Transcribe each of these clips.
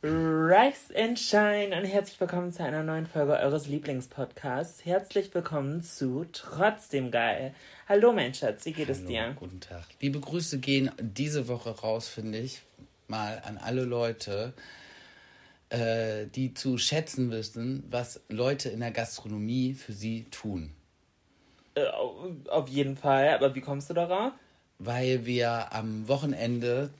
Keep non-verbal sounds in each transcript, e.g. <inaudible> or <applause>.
Rise and Shine und herzlich willkommen zu einer neuen Folge eures Lieblingspodcasts. Herzlich willkommen zu Trotzdem Geil. Hallo mein Schatz, wie geht es Hallo, dir? Guten Tag. Liebe Grüße gehen diese Woche raus, finde ich, mal an alle Leute, äh, die zu schätzen wissen, was Leute in der Gastronomie für sie tun. Äh, auf jeden Fall, aber wie kommst du darauf? Weil wir am Wochenende,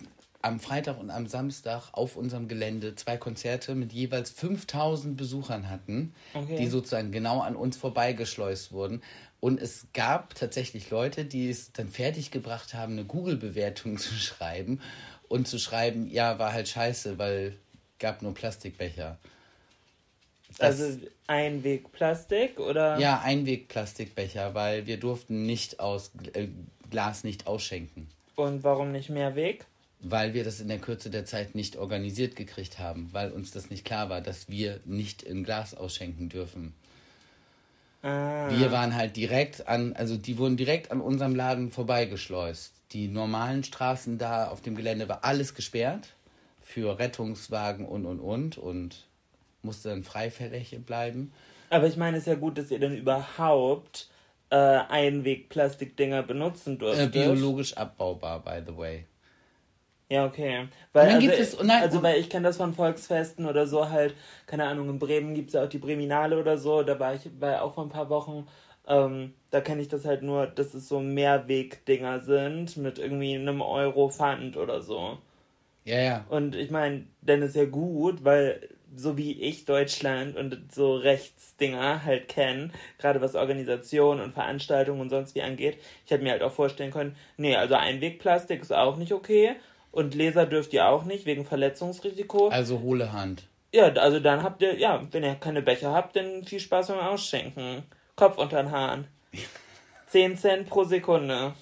am Freitag und am Samstag auf unserem Gelände zwei Konzerte mit jeweils 5000 Besuchern hatten, Okay. die sozusagen genau an uns vorbeigeschleust wurden. Und es gab tatsächlich Leute, die es dann fertiggebracht haben, eine Google-Bewertung <laughs> zu schreiben und zu schreiben, ja, war halt scheiße, weil gab nur Plastikbecher. Das- also Einwegplastik oder? Ja, Einwegplastikbecher, weil wir durften nicht aus äh, Glas nicht ausschenken. Und warum nicht Mehrweg? Weil wir das in der Kürze der Zeit nicht organisiert gekriegt haben, weil uns das nicht klar war, dass wir nicht in Glas ausschenken dürfen. Ah, Wir waren halt direkt an, also die wurden direkt an unserem Laden vorbeigeschleust. Die normalen Straßen da auf dem Gelände war alles gesperrt für Rettungswagen und und und und musste dann freifällig bleiben. aber ich meine, es ist ja gut, dass ihr dann überhaupt äh, Einwegplastikdinger benutzen Äh, durftet. biologisch abbaubar, by the way. Ja, okay. Weil, Und dann also, gibt es- dann- also, weil ich kenne das von Volksfesten oder so halt, keine Ahnung, in Bremen gibt es ja auch die Breminale oder so, da war ich war auch vor ein paar Wochen, ähm, da kenne ich das halt nur, dass es so Mehrwegdinger sind mit irgendwie einem Euro Pfand oder so. Ja, ja. Und ich meine, dann ist ja gut, weil so wie ich Deutschland und so Rechtsdinger halt kenne, gerade was Organisation und Veranstaltungen und sonst wie angeht, ich hätte mir halt auch vorstellen können, nee, also Einwegplastik ist auch nicht okay und Laser dürft ihr auch nicht wegen Verletzungsrisiko. Also hohle Hand. Ja, also dann habt ihr, ja, wenn ihr keine Becher habt, dann viel Spaß beim Ausschenken. Kopf unter den Haaren. <laughs> 10 Cent pro Sekunde.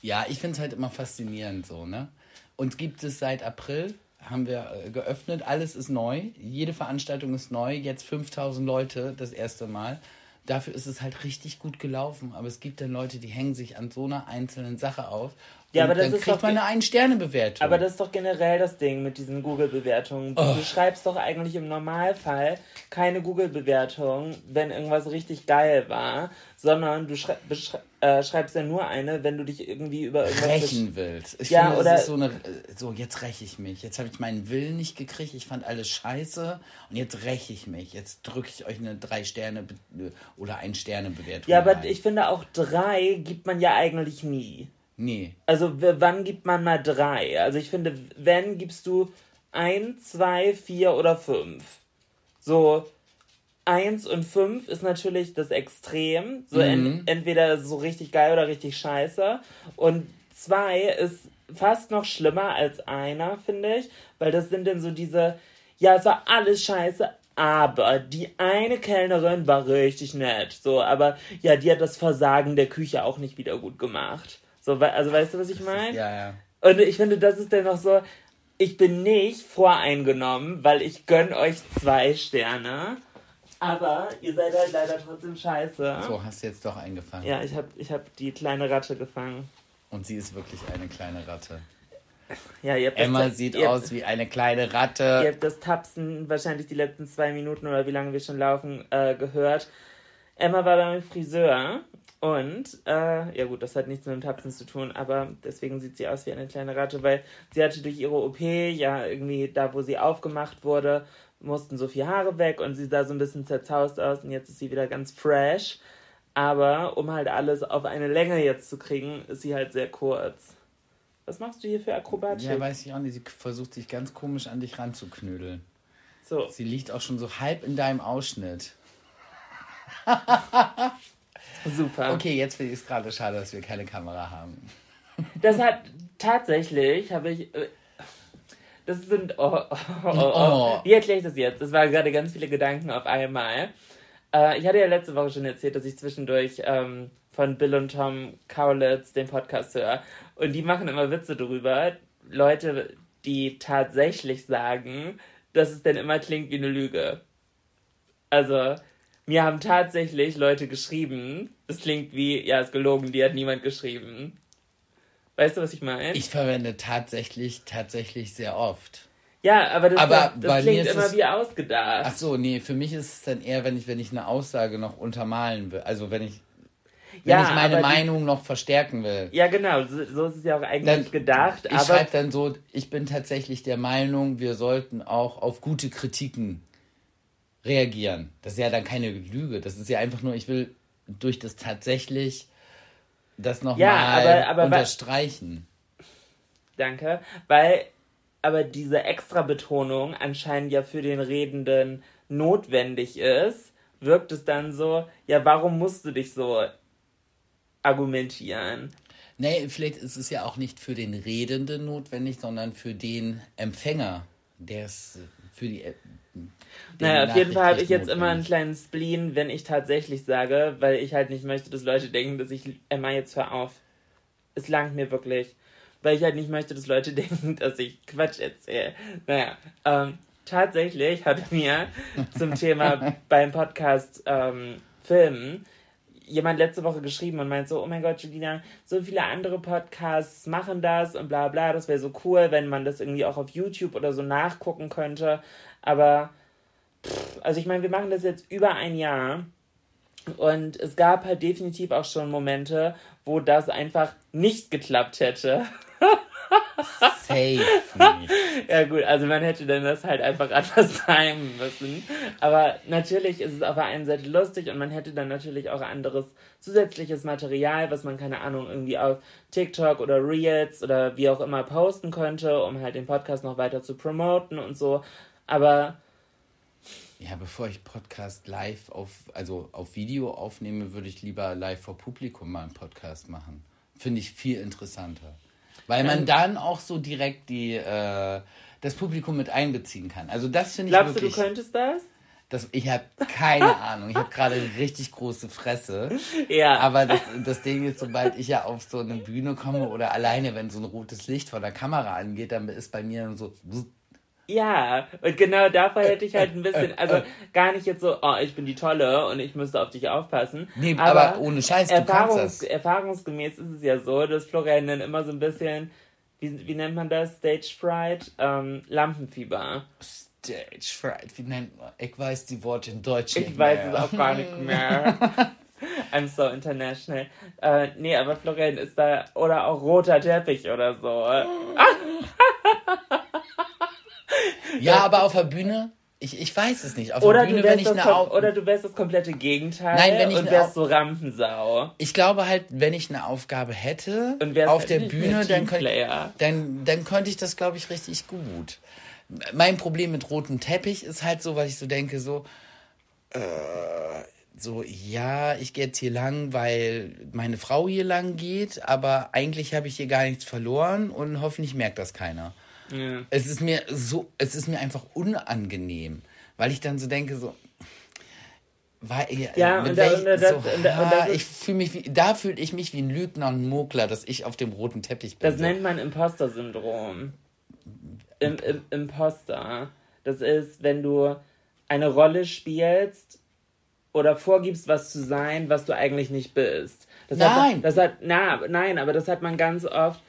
Ja, ich finde es halt immer faszinierend so, ne? Uns gibt es seit April, haben wir äh, geöffnet, alles ist neu, jede Veranstaltung ist neu, jetzt 5000 Leute das erste Mal. Dafür ist es halt richtig gut gelaufen, aber es gibt dann Leute, die hängen sich an so einer einzelnen Sache auf. Ja, und aber das dann ist kriegt doch man eine Ein-Sterne-Bewertung. Aber das ist doch generell das Ding mit diesen Google-Bewertungen. Du schreibst doch eigentlich im Normalfall keine Google-Bewertung, wenn irgendwas richtig geil war, sondern du schrei beschrei- äh, schreibst ja nur eine, wenn du dich irgendwie über irgendwas... rächen willst. Ich Ja, finde, oder- so eine, so jetzt räche ich mich. Jetzt habe ich meinen Willen nicht gekriegt, ich fand alles scheiße und jetzt räche ich mich. Jetzt drücke ich euch eine drei Sterne oder ein Sterne Bewertung. Ja, aber rein. ich finde auch drei gibt man ja eigentlich nie. nee, Also wann gibt man mal drei? Also ich finde, wenn gibst du ein, zwei, vier oder fünf. So eins und fünf ist natürlich das Extrem. So en entweder so richtig geil oder richtig scheiße. Und zwei ist fast noch schlimmer als einer, finde ich. Weil das sind dann so diese, ja, es war alles scheiße, aber die eine Kellnerin war richtig nett. So, aber ja, die hat das Versagen der Küche auch nicht wieder gut gemacht. So, also weißt du, was ich meine? ja, ja. Und ich finde, das ist dann noch so, ich bin nicht voreingenommen, weil ich gönn euch zwei Sterne. Aber ihr seid halt leider trotzdem scheiße. So, hast du jetzt doch eingefangen. Ja, ich hab, ich hab die kleine Ratte gefangen. Und sie ist wirklich eine kleine Ratte. Ja, ihr habt Emma das, sieht ihr, aus wie eine kleine Ihr Ratte. habt das Tapsen wahrscheinlich die letzten zwei Minuten oder wie lange wir schon laufen äh, gehört. Emma war beim Friseur Und, äh, ja gut, das hat nichts mit dem Tapsen zu tun, aber deswegen sieht sie aus wie eine kleine Ratte, weil sie hatte durch ihre OP, ja, irgendwie da, wo sie aufgemacht wurde, mussten so viel Haare weg und sie sah so ein bisschen zerzaust aus und jetzt ist sie wieder ganz fresh. Aber um halt alles auf eine Länge jetzt zu kriegen, ist sie halt sehr kurz. Was machst du hier für Akrobatik? Ja, weiß ich auch nicht. Sie versucht sich ganz komisch an dich ranzuknödeln. so. Sie liegt auch schon so halb in deinem Ausschnitt. Super. Okay, jetzt finde ich es gerade schade, dass wir keine Kamera haben. Das hat tatsächlich, habe ich. Das sind. Oh, oh, oh, oh. Oh. Wie erkläre ich das jetzt? Das waren gerade ganz viele Gedanken auf einmal. Äh, ich hatte ja letzte Woche schon erzählt, dass ich zwischendurch ähm, von Bill und Tom Kaulitz den Podcast höre. Und die machen immer Witze drüber. Leute, die tatsächlich sagen, dass es denn immer klingt wie eine Lüge. Also, mir haben tatsächlich Leute geschrieben, es klingt wie, ja, ist gelogen, die hat niemand geschrieben. Weißt du, was ich meine? Ich verwende tatsächlich, tatsächlich sehr oft. ja, aber das, Aber das mir klingt immer es- wie ausgedacht. Ach so, nee, für mich ist es dann eher, wenn ich, wenn ich eine Aussage noch untermalen will. Also wenn ich, wenn Ja, ich meine aber die- Meinung noch verstärken will. Ja, genau, so, so ist es ja auch eigentlich Dann- gedacht. Ich schreibe dann so, ich bin tatsächlich der Meinung, wir sollten auch auf gute Kritiken reagieren. Das ist ja dann keine Lüge. Das ist ja einfach nur, ich will durch das tatsächlich das nochmal Ja, aber- aber unterstreichen. Danke. Weil aber diese Extra-Betonung anscheinend ja für den Redenden notwendig ist, wirkt es dann so, ja, warum musst du dich so argumentieren? Nee, vielleicht ist es ja auch nicht für den Redenden notwendig, sondern für den Empfänger, der es für die. den Naja, auf jeden Fall habe ich jetzt immer einen kleinen Spleen, wenn ich tatsächlich sage, weil ich halt nicht möchte, dass Leute denken, dass ich, Emma, jetzt hör auf. Es langt mir wirklich. Weil ich halt nicht möchte, dass Leute <laughs> denken, dass ich Quatsch erzähle. Naja, ähm, tatsächlich hat mir zum Thema <laughs> beim Podcast ähm, Filmen jemand letzte Woche geschrieben und meint so, oh mein Gott, Julina, so viele andere Podcasts machen das und bla bla, das wäre so cool, wenn man das irgendwie auch auf YouTube oder so nachgucken könnte. Aber, pff, also ich meine, wir machen das jetzt über ein Jahr und es gab halt definitiv auch schon Momente, wo das einfach nicht geklappt hätte. <laughs> Safe nicht. <laughs> Ja gut, also man hätte dann das halt einfach anders <laughs> timen müssen. Aber natürlich ist es auf der einen Seite lustig und man hätte dann natürlich auch anderes zusätzliches Material, was man, keine Ahnung, irgendwie auf TikTok oder Reels oder wie auch immer posten könnte, um halt den Podcast noch weiter zu promoten und so. Aber Ja, bevor ich Podcast live auf, also auf Video aufnehme, würde ich lieber live vor Publikum mal einen Podcast machen. Finde ich viel interessanter. Weil man dann auch so direkt die, äh, das Publikum mit einbeziehen kann. Also das finde ich glaubst du, wirklich. du könntest das? das, ich habe keine <laughs> Ahnung. Ich habe gerade eine richtig große Fresse. Ja. Aber das, das Ding ist, sobald ich ja auf so eine Bühne komme oder alleine, wenn so ein rotes Licht von der Kamera angeht, dann ist bei mir so. Ja, und genau davor hätte ich halt ein bisschen, also gar nicht jetzt so, oh, ich bin die Tolle und ich müsste auf dich aufpassen. Nee, aber ohne Scheiß, du kannst Erfahrungs das. Erfahrungsgemäß ist es ja so, dass Florian dann immer so ein bisschen, wie, wie nennt man das? Stage Fright? Ähm, Lampenfieber. Stage Fright, wie nennt man? Ich weiß die Worte in Deutsch Ich weiß mehr. es auch gar nicht mehr. <laughs> I'm so international. Äh, nee, aber Florian ist da, oder auch roter Teppich oder so. <laughs> Ja, aber auf der Bühne, ich, ich weiß es nicht. Auf Oder der Bühne, du, wenn wärst ich das Au oder du wärst das komplette Gegenteil Nein, wenn ich und wärst Au- so Rampensau. Ich glaube halt, wenn ich eine Aufgabe hätte auf der Bühne, dann, könnte, dann, dann könnte ich das, glaube ich, richtig gut. Mein Problem mit rotem Teppich ist halt so, weil ich so denke, so, äh, so, ja, ich gehe jetzt hier lang, weil meine Frau hier lang geht, aber eigentlich habe ich hier gar nichts verloren und hoffentlich merkt das keiner. Ja. Es ist mir so, es ist mir einfach unangenehm, weil ich dann so denke, so, weil, Ja, mit und da- und da- so, und da- und das ist- ich fühle mich wie, da fühle ich mich wie ein Lügner und ein Mogler, dass ich auf dem roten Teppich bin. Das so. nennt man Imposter-Syndrom. Im, im, Imposter. Das ist, wenn du eine Rolle spielst oder vorgibst, was zu sein, was du eigentlich nicht bist. Das Nein. Hat, das hat, na, nein, aber das hat man ganz oft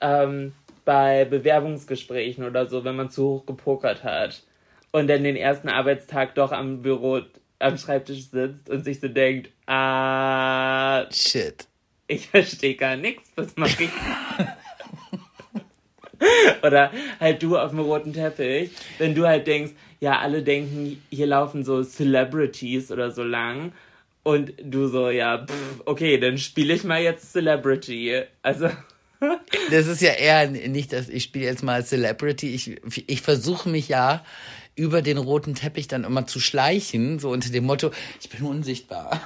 ähm, bei Bewerbungsgesprächen oder so, wenn man zu hoch gepokert hat und dann den ersten Arbeitstag doch am Büro am Schreibtisch sitzt und sich so denkt, ah, Shit. ich verstehe gar nichts, was mache ich? <laughs> Oder halt du auf dem roten Teppich, wenn du halt denkst, ja, alle denken, hier laufen so Celebrities oder so lang. Und du so, ja, pff, okay, dann spiele ich mal jetzt Celebrity. Also, Das ist ja eher nicht, dass ich spiele jetzt mal Celebrity. Ich, ich versuche mich ja über den roten Teppich dann immer zu schleichen, so unter dem Motto, ich bin unsichtbar.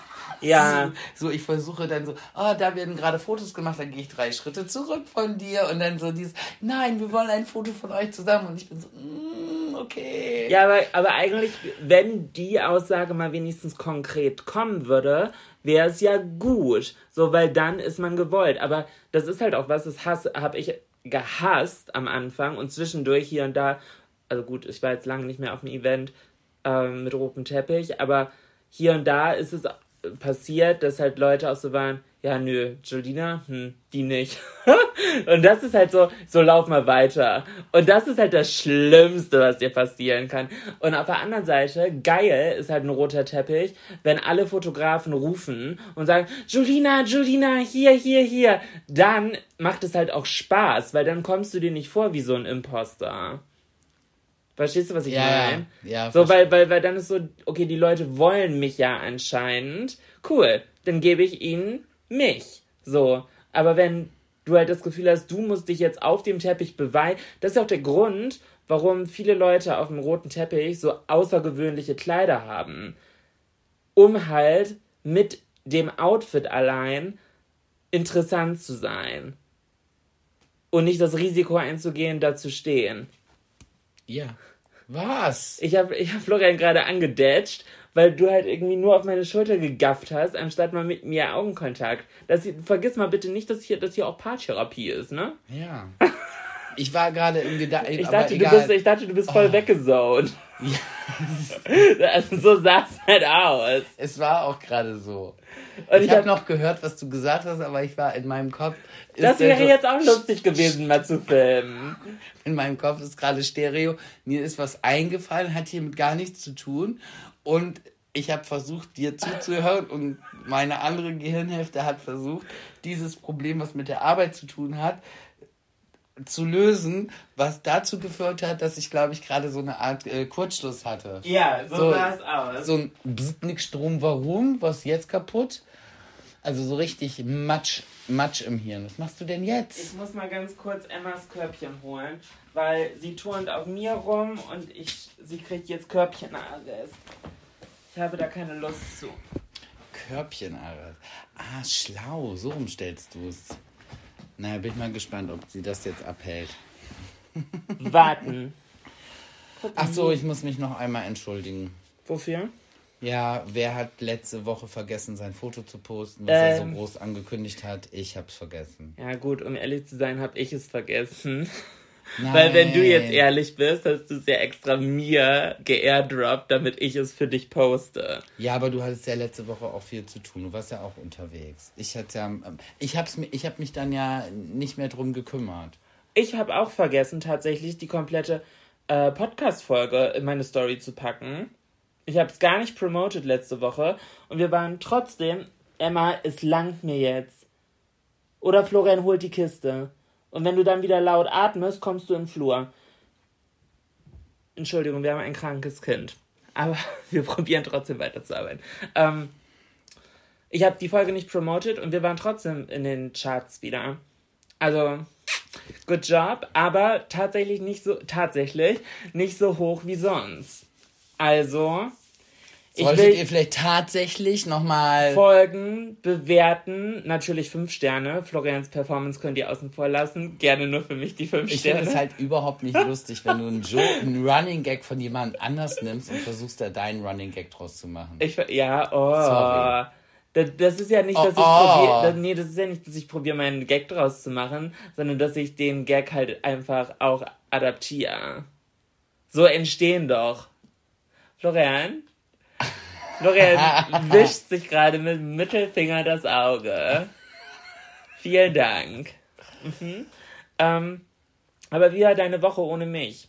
Ja. <laughs> So, ich versuche dann so, ah, da werden gerade Fotos gemacht, dann gehe ich drei Schritte zurück von dir und dann so dieses, nein, wir wollen ein Foto von euch zusammen und ich bin so, mm, okay. ja, aber, aber eigentlich, wenn die Aussage mal wenigstens konkret kommen würde, wäre es ja gut. So, weil dann ist man gewollt. Aber das ist halt auch was, das habe ich gehasst am Anfang und zwischendurch hier und da. Also gut, ich war jetzt lange nicht mehr auf einem Event ähm, mit rotem Teppich, aber hier und da ist es passiert, dass halt Leute auch so waren, ja, nö, Jolina, hm, die nicht. <laughs> und das ist halt so, so lauf mal weiter. Und das ist halt das Schlimmste, was dir passieren kann. Und auf der anderen Seite, geil ist halt ein roter Teppich, wenn alle Fotografen rufen und sagen, Jolina, Jolina, hier, hier, hier. Dann macht es halt auch Spaß, weil dann kommst du dir nicht vor wie so ein Imposter. Verstehst du, was ich Ja, ja. meine? Ja, so, verste- weil, weil, weil dann ist so, okay, die Leute wollen mich ja anscheinend. Cool, dann gebe ich ihnen mich. So. Aber wenn du halt das Gefühl hast, du musst dich jetzt auf dem Teppich beweisen, das ist auch der Grund, warum viele Leute auf dem roten Teppich so außergewöhnliche Kleider haben. Um halt mit dem Outfit allein interessant zu sein. Und nicht das Risiko einzugehen, da zu stehen. Ja. Was? Ich habe ich hab Florian gerade angedatscht, weil du halt irgendwie nur auf meine Schulter gegafft hast, anstatt mal mit mir Augenkontakt. Das, vergiss mal bitte nicht, dass hier, dass hier auch Paartherapie ist, ne? Ja. Ich war gerade im Gedanken, Ich dachte, du bist, ich dachte, du bist voll weggezont. <laughs> also, so sah es halt aus. Es war auch gerade so. Und ich ich habe hab, noch gehört, was du gesagt hast, aber ich war in meinem Kopf. das wäre so- jetzt auch lustig gewesen, mal zu filmen. In meinem Kopf ist gerade Stereo. Mir ist was eingefallen, hat hiermit gar nichts zu tun. Und ich habe versucht, dir zuzuhören und meine andere Gehirnhälfte hat versucht, dieses Problem, was mit der Arbeit zu tun hat, zu lösen, was dazu geführt hat, dass ich, glaube ich, gerade so eine Art äh, Kurzschluss hatte. Ja, so, So- sah es aus. So ein Bzzt, nix Strom, warum? Was ist jetzt kaputt? Also so richtig Matsch, Matsch im Hirn. Was machst du denn jetzt? Ich muss mal ganz kurz Emmas Körbchen holen, weil sie turnt auf mir rum und ich, sie kriegt jetzt Körbchenarrest. Ich habe da keine Lust zu. Körbchenarrest. Ah, schlau, so umstellst du es. Naja, bin ich mal gespannt, ob sie das jetzt abhält. Warten. Ach so, ich muss mich noch einmal entschuldigen. Wofür? Ja, wer hat letzte Woche vergessen, sein Foto zu posten, was er so Ähm. groß angekündigt hat? Ich hab's vergessen. Ja gut, um ehrlich zu sein, habe ich es vergessen. Weil wenn du jetzt ehrlich bist, hast du es ja extra mir geairdroppt, damit ich es für dich poste. Ja, aber du hattest ja letzte Woche auch viel zu tun. Du warst ja auch unterwegs. Ich hatte ja, ähm, ich hab's ich hab mich dann ja nicht mehr drum gekümmert. Ich habe auch vergessen, tatsächlich die komplette äh, Podcast-Folge in meine Story zu packen. Ich habe es gar nicht promoted letzte Woche und wir waren trotzdem, Emma, es langt mir jetzt. Oder Florian holt die Kiste. Und wenn du dann wieder laut atmest, kommst du im Flur. Entschuldigung, wir haben ein krankes Kind. Aber <laughs> wir probieren trotzdem weiterzuarbeiten. Ähm, ich habe die Folge nicht promoted und wir waren trotzdem in den Charts wieder. Also, good job, aber tatsächlich nicht so, tatsächlich nicht so hoch wie sonst. Also, Solltet will ihr vielleicht tatsächlich nochmal. folgen, bewerten, natürlich fünf Sterne. Florians Performance könnt ihr außen vor lassen. Gerne nur für mich die fünf Ich finde Sterne. es halt überhaupt nicht <laughs> lustig, wenn du einen, jo einen Running Gag von jemand anders nimmst und versuchst da deinen Running Gag draus zu machen. Ich, ja, oh. Sorry. Das, das ist ja nicht, dass Oh, ich oh. probiere, das, nee, das ist ja nicht, dass ich probiere, meinen Gag draus zu machen, sondern dass ich den Gag halt einfach auch adaptiere. So entstehen doch. Florian? Florian wischt sich gerade mit dem Mittelfinger das Auge. Vielen Dank. Mhm. Ähm, aber wie war deine Woche ohne mich?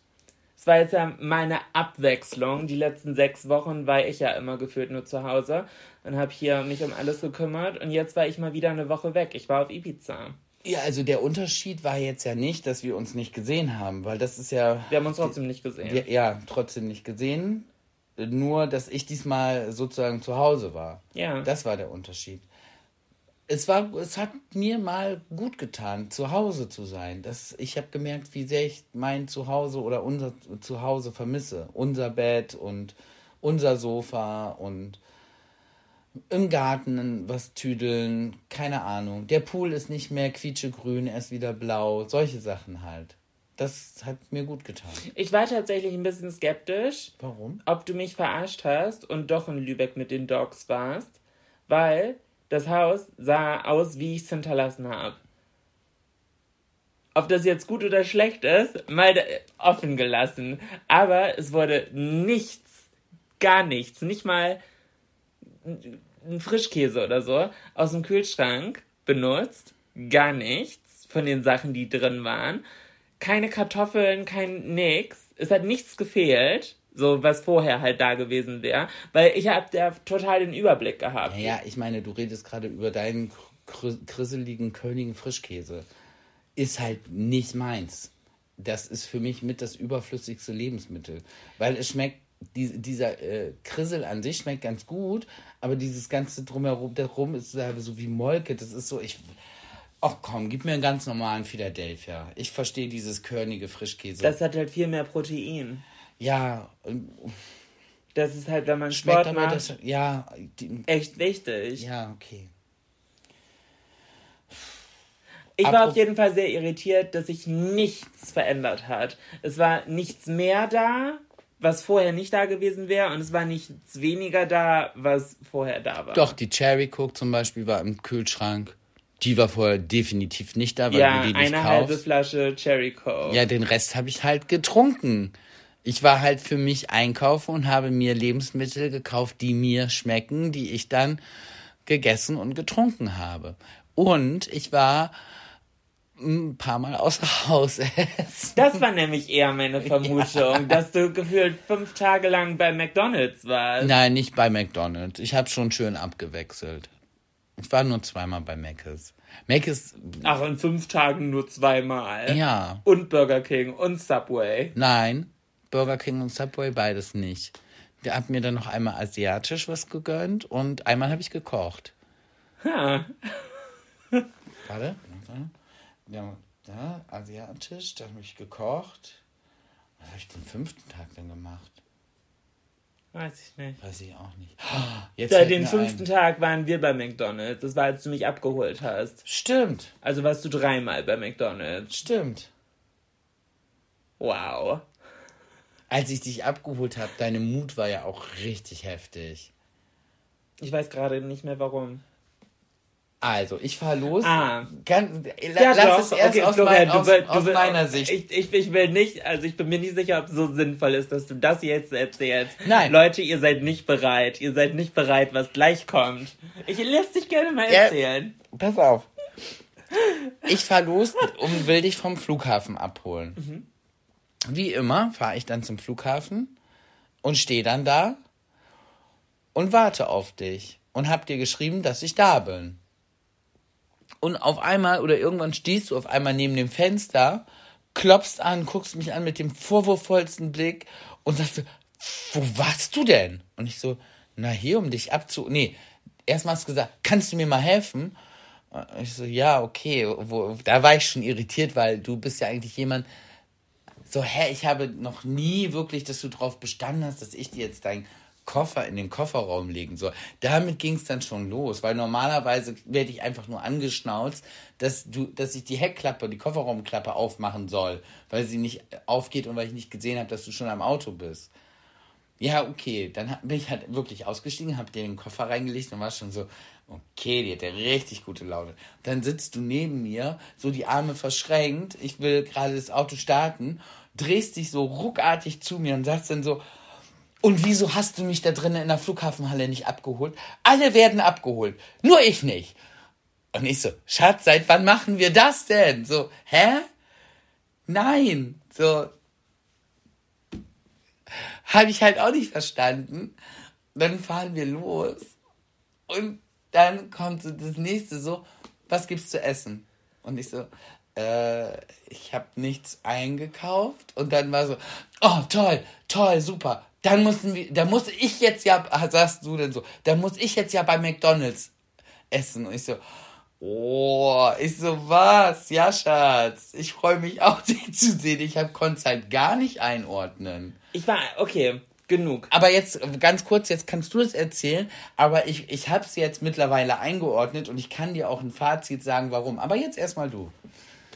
Es war jetzt ja meine Abwechslung. Die letzten sechs Wochen war ich ja immer gefühlt nur zu Hause und habe hier mich um alles gekümmert. Und jetzt war ich mal wieder eine Woche weg. Ich war auf Ibiza. Ja, also der Unterschied war jetzt ja nicht, dass wir uns nicht gesehen haben, weil das ist ja. Wir haben uns trotzdem nicht gesehen. Wir, ja, trotzdem nicht gesehen. Nur, dass ich diesmal sozusagen zu Hause war. Ja. Das war der Unterschied. Es war, es hat mir mal gut getan, zu Hause zu sein. Das, ich habe gemerkt, wie sehr ich mein Zuhause oder unser Zuhause vermisse. Unser Bett und unser Sofa und im Garten was tüdeln, keine Ahnung. Der Pool ist nicht mehr quietschegrün, er ist wieder blau, solche Sachen halt. Das hat mir gut getan. Ich war tatsächlich ein bisschen skeptisch, Warum? ob du mich verarscht hast und doch in Lübeck mit den Dogs warst, weil das Haus sah aus, wie ich es hinterlassen habe. Ob das jetzt gut oder schlecht ist, mal offen gelassen. Aber es wurde nichts, gar nichts, nicht mal ein Frischkäse oder so aus dem Kühlschrank benutzt. Gar nichts von den Sachen, die drin waren. Keine Kartoffeln, kein nix. Es hat nichts gefehlt, so was vorher halt da gewesen wäre, weil ich habe da total den Überblick gehabt. Naja, ich meine, du redest gerade über deinen kr krisseligen Kölnigen Frischkäse. Ist halt nicht meins. Das ist für mich mit das überflüssigste Lebensmittel. Weil es schmeckt, die, dieser äh, Krissel an sich schmeckt ganz gut, aber dieses ganze Drumherum, darum ist so wie Molke. Das ist so, ich. Ach komm, gib mir einen ganz normalen Philadelphia. Ich verstehe dieses körnige Frischkäse. Das hat halt viel mehr Protein. ja, und Das ist halt, wenn man schmeckt Sport aber macht, das. Ja, die, echt wichtig. ja, okay. Ich war auf jeden Fall sehr irritiert, dass sich nichts verändert hat. Es war nichts mehr da, was vorher nicht da gewesen wäre, und es war nichts weniger da, was vorher da war. Doch, die Cherry Coke zum Beispiel war im Kühlschrank. Die war vorher definitiv nicht da, weil ja, du die nicht eine halbe kaufst. Flasche Cherry Coke. Ja, den Rest habe ich halt getrunken. Ich war halt für mich einkaufen und habe mir Lebensmittel gekauft, die mir schmecken, die ich dann gegessen und getrunken habe. Und ich war ein paar Mal außer Haus essen. Das war nämlich eher meine <laughs> Vermutung, dass du gefühlt fünf Tage lang bei McDonalds warst. Nein, nicht bei McDonald's. Ich habe schon schön abgewechselt. Ich war nur zweimal bei Mc's. Mc's, Ach, in fünf Tagen nur zweimal. ja. Und Burger King und Subway. Nein, Burger King und Subway beides nicht. Der hat mir dann noch einmal asiatisch was gegönnt und einmal habe ich gekocht. Ha. Warte. Ja, da, asiatisch, da habe ich gekocht. Was habe ich den fünften Tag denn gemacht? Weiß ich nicht. Weiß ich auch nicht. Jetzt Seit fällt den mir fünften ein. Tag waren wir bei McDonalds. Das war, als du mich abgeholt hast. Stimmt, Also warst du dreimal bei McDonalds. stimmt. Wow. Als ich dich abgeholt habe, deine Mut war ja auch richtig heftig. Ich weiß gerade nicht mehr warum. Also, ich fahre los. Ah. Kann, Ja, lass doch. es erst okay, aus, Florian, mein, aus, du will, aus will, meiner Sicht. Ich, ich, ich will nicht, also ich bin mir nicht sicher, ob es so sinnvoll ist, dass du das jetzt erzählst. Nein. Leute, ihr seid nicht bereit. Ihr seid nicht bereit, was gleich kommt. Ich lass dich gerne mal Ja. erzählen. Pass auf. Ich fahre los und will dich vom Flughafen abholen. Wie immer fahre ich dann zum Flughafen und stehe dann da und warte auf dich und hab dir geschrieben, dass ich da bin. Und auf einmal oder irgendwann stehst du auf einmal neben dem Fenster, klopfst an, guckst mich an mit dem vorwurfsvollsten Blick und sagst, wo warst du denn? Und ich so, na hier, um dich abzu... Nee, erstmal hast du gesagt, kannst du mir mal helfen? Und ich so, ja, okay. Wo, da war ich schon irritiert, weil du bist ja eigentlich jemand, so, hä, ich habe noch nie wirklich, dass du drauf bestanden hast, dass ich dir jetzt deinen Koffer in den Kofferraum legen soll. Damit ging es dann schon los, weil normalerweise werde ich einfach nur angeschnauzt, dass du, dass ich die Heckklappe, die Kofferraumklappe aufmachen soll, weil sie nicht aufgeht und weil ich nicht gesehen habe, dass du schon am Auto bist. Ja, okay, dann bin ich halt wirklich ausgestiegen, hab dir den Koffer reingelegt und war schon so, okay, die hat ja richtig gute Laune. Dann sitzt du neben mir, so die Arme verschränkt, ich will gerade das Auto starten, drehst dich so ruckartig zu mir und sagst dann so, und wieso hast du mich da drinnen in der Flughafenhalle nicht abgeholt? Alle werden abgeholt, nur ich nicht. Und ich so, Schatz, seit wann machen wir das denn? So, hä? Nein, so, habe ich halt auch nicht verstanden. Dann fahren wir los und dann kommt so das nächste so, was gibt's zu essen? Und ich so, äh, ich habe nichts eingekauft. Und dann war so, oh toll, toll, super. Dann mussten wir, da muss ich jetzt ja, sagst du denn so, da muss ich jetzt ja bei McDonalds essen. Und ich so, oh, ich so, was? Ja, Schatz, ich freue mich auch, <laughs> dich zu sehen. Ich konnte es halt gar nicht einordnen. Ich war, okay, genug. Aber jetzt ganz kurz, jetzt kannst du es erzählen, aber ich, ich habe es jetzt mittlerweile eingeordnet und ich kann dir auch ein Fazit sagen, warum. Aber jetzt erstmal du.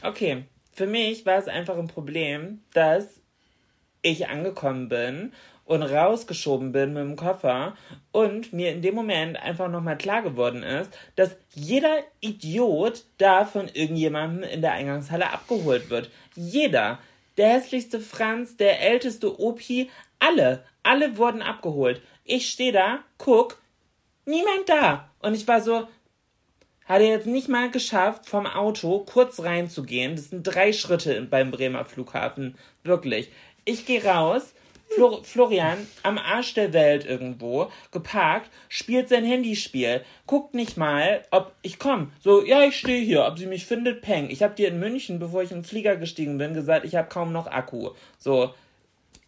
Okay, für mich war es einfach ein Problem, dass ich angekommen bin und rausgeschoben bin mit dem Koffer und mir in dem Moment einfach nochmal klar geworden ist, dass jeder Idiot da von irgendjemandem in der Eingangshalle abgeholt wird. Jeder. Der hässlichste Franz, der älteste Opi, alle. Alle wurden abgeholt. Ich stehe da, guck, niemand da. Und ich war so, hat er jetzt nicht mal geschafft, vom Auto kurz reinzugehen. Das sind drei Schritte beim Bremer Flughafen. Wirklich. Ich gehe raus. Flor Florian am Arsch der Welt irgendwo, geparkt, spielt sein Handyspiel, guckt nicht mal, ob ich komme. So, ja, ich stehe hier, ob sie mich findet, peng. Ich habe dir in München, bevor ich in den Flieger gestiegen bin, gesagt, ich habe kaum noch Akku. So,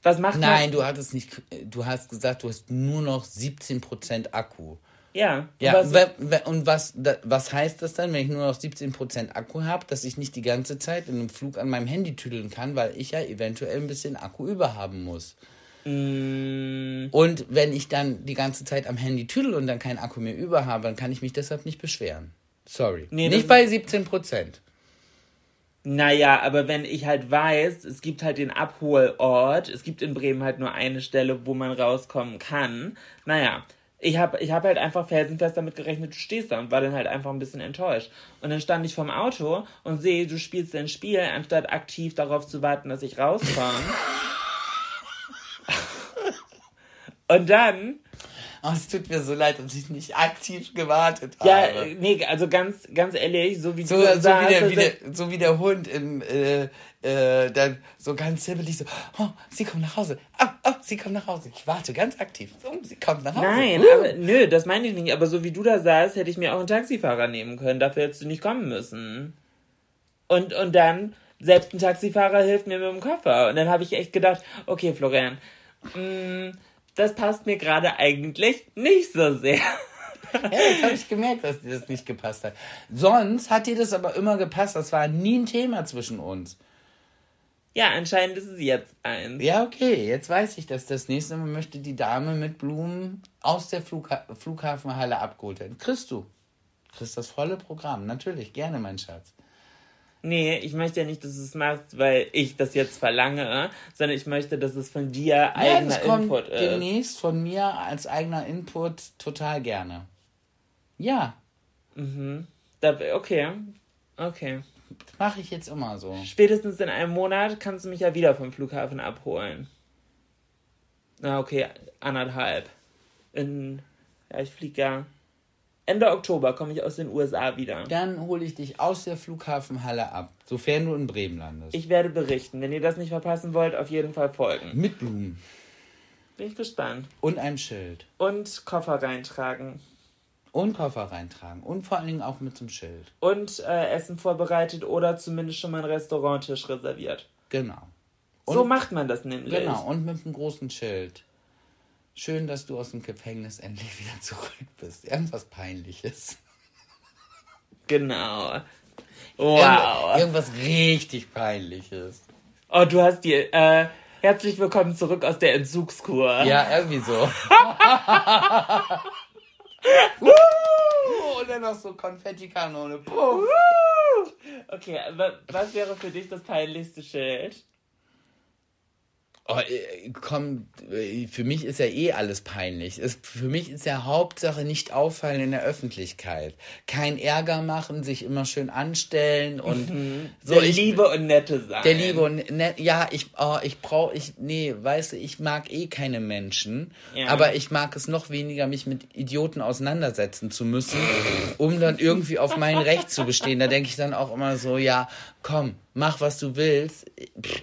was macht Nein, man? du hattest nicht, du hast gesagt, du hast nur noch 17% Akku. Ja. Ja, was, und was, was heißt das dann, wenn ich nur noch 17% Akku habe, dass ich nicht die ganze Zeit in einem Flug an meinem Handy tüdeln kann, weil ich ja eventuell ein bisschen Akku überhaben muss. Mm. Und wenn ich dann die ganze Zeit am Handy tüdel und dann keinen Akku mehr über habe, dann kann ich mich deshalb nicht beschweren. Sorry. Nee, nicht bei 17%. Naja, aber wenn ich halt weiß, es gibt halt den Abholort, es gibt in Bremen halt nur eine Stelle, wo man rauskommen kann, naja, ich habe ich hab halt einfach felsenfest damit gerechnet, du stehst da und war dann halt einfach ein bisschen enttäuscht. Und dann stand ich vorm Auto und sehe, du spielst dein Spiel, anstatt aktiv darauf zu warten, dass ich rauskomme. <laughs> und dann <laughs> Oh, es tut mir so leid, dass ich nicht aktiv gewartet habe. Ja, nee, also ganz, ganz ehrlich, so wie so, du so sagst, wie der, wie der, so wie der Hund im, äh, äh, dann so ganz hibbelig so, oh, sie kommt nach Hause. Oh, oh, sie kommt nach Hause. Ich warte ganz aktiv. Oh, sie kommt nach Hause. Nein, uh. aber nö, das meine ich nicht. Aber so wie du da saßt, hätte ich mir auch einen Taxifahrer nehmen können. Dafür hättest du nicht kommen müssen. Und, und dann, selbst ein Taxifahrer hilft mir mit dem Koffer. Und dann habe ich echt gedacht, okay, Florian, mh, mm, das passt mir gerade eigentlich nicht so sehr. Ja, jetzt habe ich gemerkt, dass dir das nicht gepasst hat. Sonst hat dir das aber immer gepasst. Das war nie ein Thema zwischen uns. Ja, anscheinend ist es jetzt eins. Ja, okay. Jetzt weiß ich, dass das nächste Mal möchte die Dame mit Blumen aus der Flugha Flughafenhalle abgeholt werden. Kriegst du. Kriegst das volle Programm. Natürlich, gerne, mein Schatz. Nee, ich möchte ja nicht, dass du es machst, weil ich das jetzt verlange, sondern ich möchte, dass es von dir ja, eigener kommt Input ist. Demnächst von mir als eigener Input total gerne. Ja. Mhm. Da, okay. Okay. Mache ich jetzt immer so. Spätestens in einem Monat kannst du mich ja wieder vom Flughafen abholen. Na, okay, anderthalb. In. Ja, ich fliege ja Ende Oktober komme ich aus den USA wieder. Dann hole ich dich aus der Flughafenhalle ab, sofern du in Bremen landest. Ich werde berichten. Wenn ihr das nicht verpassen wollt, auf jeden Fall folgen. Mit Blumen. Bin ich gespannt. Und einem Schild. Und Koffer reintragen. Und Koffer reintragen. Und vor allen Dingen auch mit zum Schild. Und äh, Essen vorbereitet oder zumindest schon mal einen Restauranttisch reserviert. Genau. Und, so macht man das nämlich. Genau, und mit einem großen Schild. Schön, dass du aus dem Gefängnis endlich wieder zurück bist. Irgendwas Peinliches. Genau. Wow. Irgendwas richtig Peinliches. Oh, du hast dir. Äh, herzlich willkommen zurück aus der Entzugskur. Ja, irgendwie so. <laughs> Und dann noch so Konfettikanone. Okay, was wäre für dich das peinlichste Schild? Oh, äh, komm, äh, für mich ist ja eh alles peinlich. Es, für mich ist ja Hauptsache nicht auffallen in der Öffentlichkeit. Kein Ärger machen, sich immer schön anstellen und mhm. so. Der ich, Liebe und Nette sein. Der Liebe und nett, ja, ich, oh, ich brauche, ich, nee, weißt du, ich mag eh keine Menschen, ja. aber ich mag es noch weniger, mich mit Idioten auseinandersetzen zu müssen, um dann irgendwie auf mein Recht zu bestehen. Da denke ich dann auch immer so, ja, komm, mach was du willst. Pff,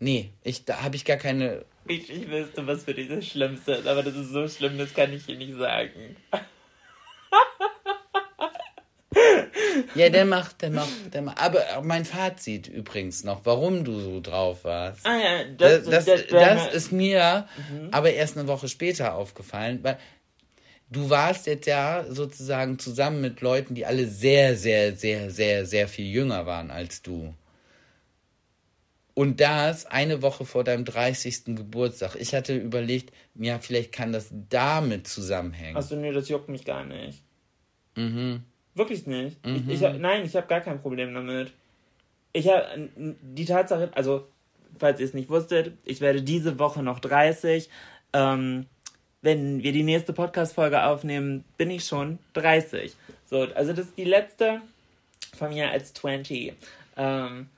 Nee, ich, da habe ich gar keine. Ich, ich wüsste, was für dich das Schlimmste ist, aber das ist so schlimm, das kann ich dir nicht sagen. Ja, der macht, der macht, der macht. Aber mein Fazit übrigens noch, warum du so drauf warst. Ah ja, Das, das, das, das, das ist mir aber erst eine Woche später aufgefallen, weil du warst jetzt ja sozusagen zusammen mit Leuten, die alle sehr, sehr, sehr, sehr, sehr viel jünger waren als du. Und das eine Woche vor deinem 30. Geburtstag. Ich hatte überlegt, ja, vielleicht kann das damit zusammenhängen. Achso, nee, das juckt mich gar nicht. Mhm. Wirklich nicht. Ich, ich, hab- nein, ich habe gar kein Problem damit. Ich habe die Tatsache, also, falls ihr es nicht wusstet, ich werde diese Woche noch 30. Ähm, wenn wir die nächste Podcast-Folge aufnehmen, bin ich schon 30. So, also das ist die letzte von mir als 20. Ähm,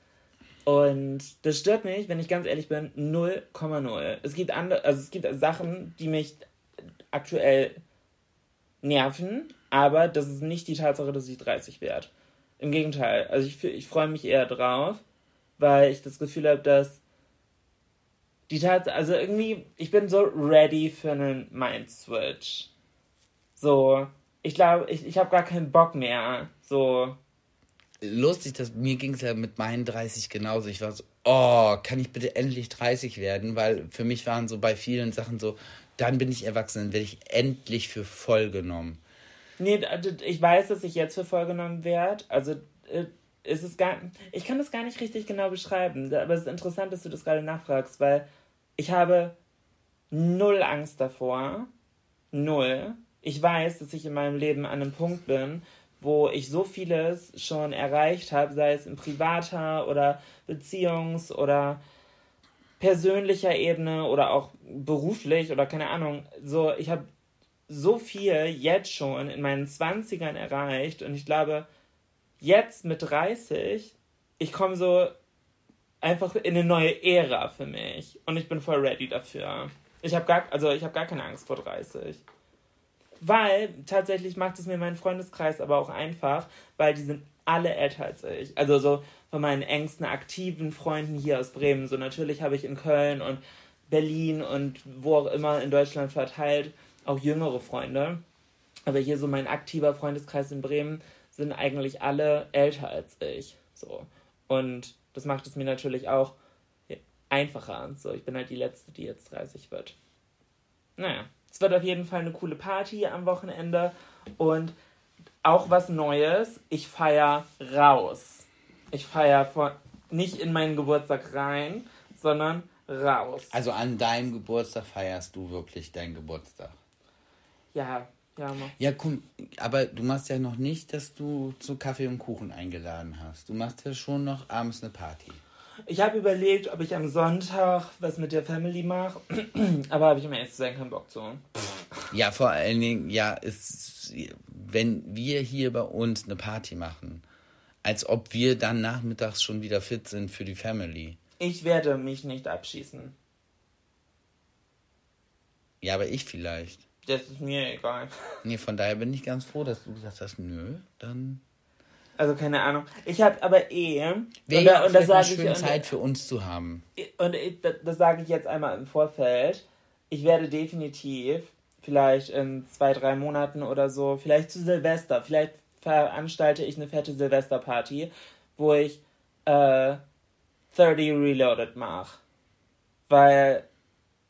und das stört mich, wenn ich ganz ehrlich bin, 0,0. Es gibt andere, also es gibt Sachen, die mich aktuell nerven, aber das ist nicht die Tatsache, dass ich 30 werde. Im Gegenteil, also ich, ich freue mich eher drauf, weil ich das Gefühl habe, dass die Tatsache, also irgendwie, ich bin so ready für einen Mind-Switch. So, ich glaube, ich, ich habe gar keinen Bock mehr. So, lustig, dass mir ging es ja mit meinen 30 genauso. Ich war so, oh, kann ich bitte endlich 30 werden? Weil für mich waren so bei vielen Sachen so, dann bin ich erwachsen, dann werde ich endlich für voll genommen. Nee, ich weiß, dass ich jetzt für vollgenommen werde. Also äh, ist es gar ich kann das gar nicht richtig genau beschreiben, aber es ist interessant, dass du das gerade nachfragst, weil ich habe null Angst davor. Null. Ich weiß, dass ich in meinem Leben an einem Punkt bin, wo ich so vieles schon erreicht habe, sei es in privater oder Beziehungs- oder persönlicher Ebene oder auch beruflich oder keine Ahnung. So, ich habe so viel jetzt schon in meinen 20ern erreicht und ich glaube, jetzt mit 30, ich komme so einfach in eine neue Ära für mich und ich bin voll ready dafür. Ich habe gar, also ich habe gar keine Angst vor 30. Weil tatsächlich macht es mir mein Freundeskreis aber auch einfach, weil die sind alle älter als ich. Also so von meinen engsten aktiven Freunden hier aus Bremen. So natürlich habe ich in Köln und Berlin und wo auch immer in Deutschland verteilt auch jüngere Freunde. Aber hier so mein aktiver Freundeskreis in Bremen sind eigentlich alle älter als ich. So. Und das macht es mir natürlich auch einfacher. So, ich bin halt die Letzte, die jetzt 30 wird. Naja, es wird auf jeden Fall eine coole Party am Wochenende und auch was Neues. Ich feier raus. Ich feier von, nicht in meinen Geburtstag rein, sondern raus. Also an deinem Geburtstag feierst du wirklich deinen Geburtstag. Ja, ja, mach. Ja, komm, aber du machst ja noch nicht, dass du zu Kaffee und Kuchen eingeladen hast. Du machst ja schon noch abends eine Party. Ich habe überlegt, ob ich am Sonntag was mit der Family mache, <clears throat> aber habe ich um ehrlich zu sein keinen Bock zu. Ja, vor allen Dingen, ja, ist, wenn wir hier bei uns eine Party machen, als ob wir dann nachmittags schon wieder fit sind für die Family. Ich werde mich nicht abschießen. Ja, aber ich vielleicht. Das ist mir egal. Nee, von daher bin ich ganz froh, dass du gesagt hast, nö, dann Also keine Ahnung. Ich habe aber eh. wäre ja und das eine ich. schöne Und, Zeit für uns zu haben. und ich, das, das sage ich jetzt einmal im Vorfeld. Ich werde definitiv vielleicht in zwei, drei Monaten oder so, vielleicht zu Silvester, vielleicht veranstalte ich eine fette Silvesterparty, wo ich äh, 30 Reloaded mache. Weil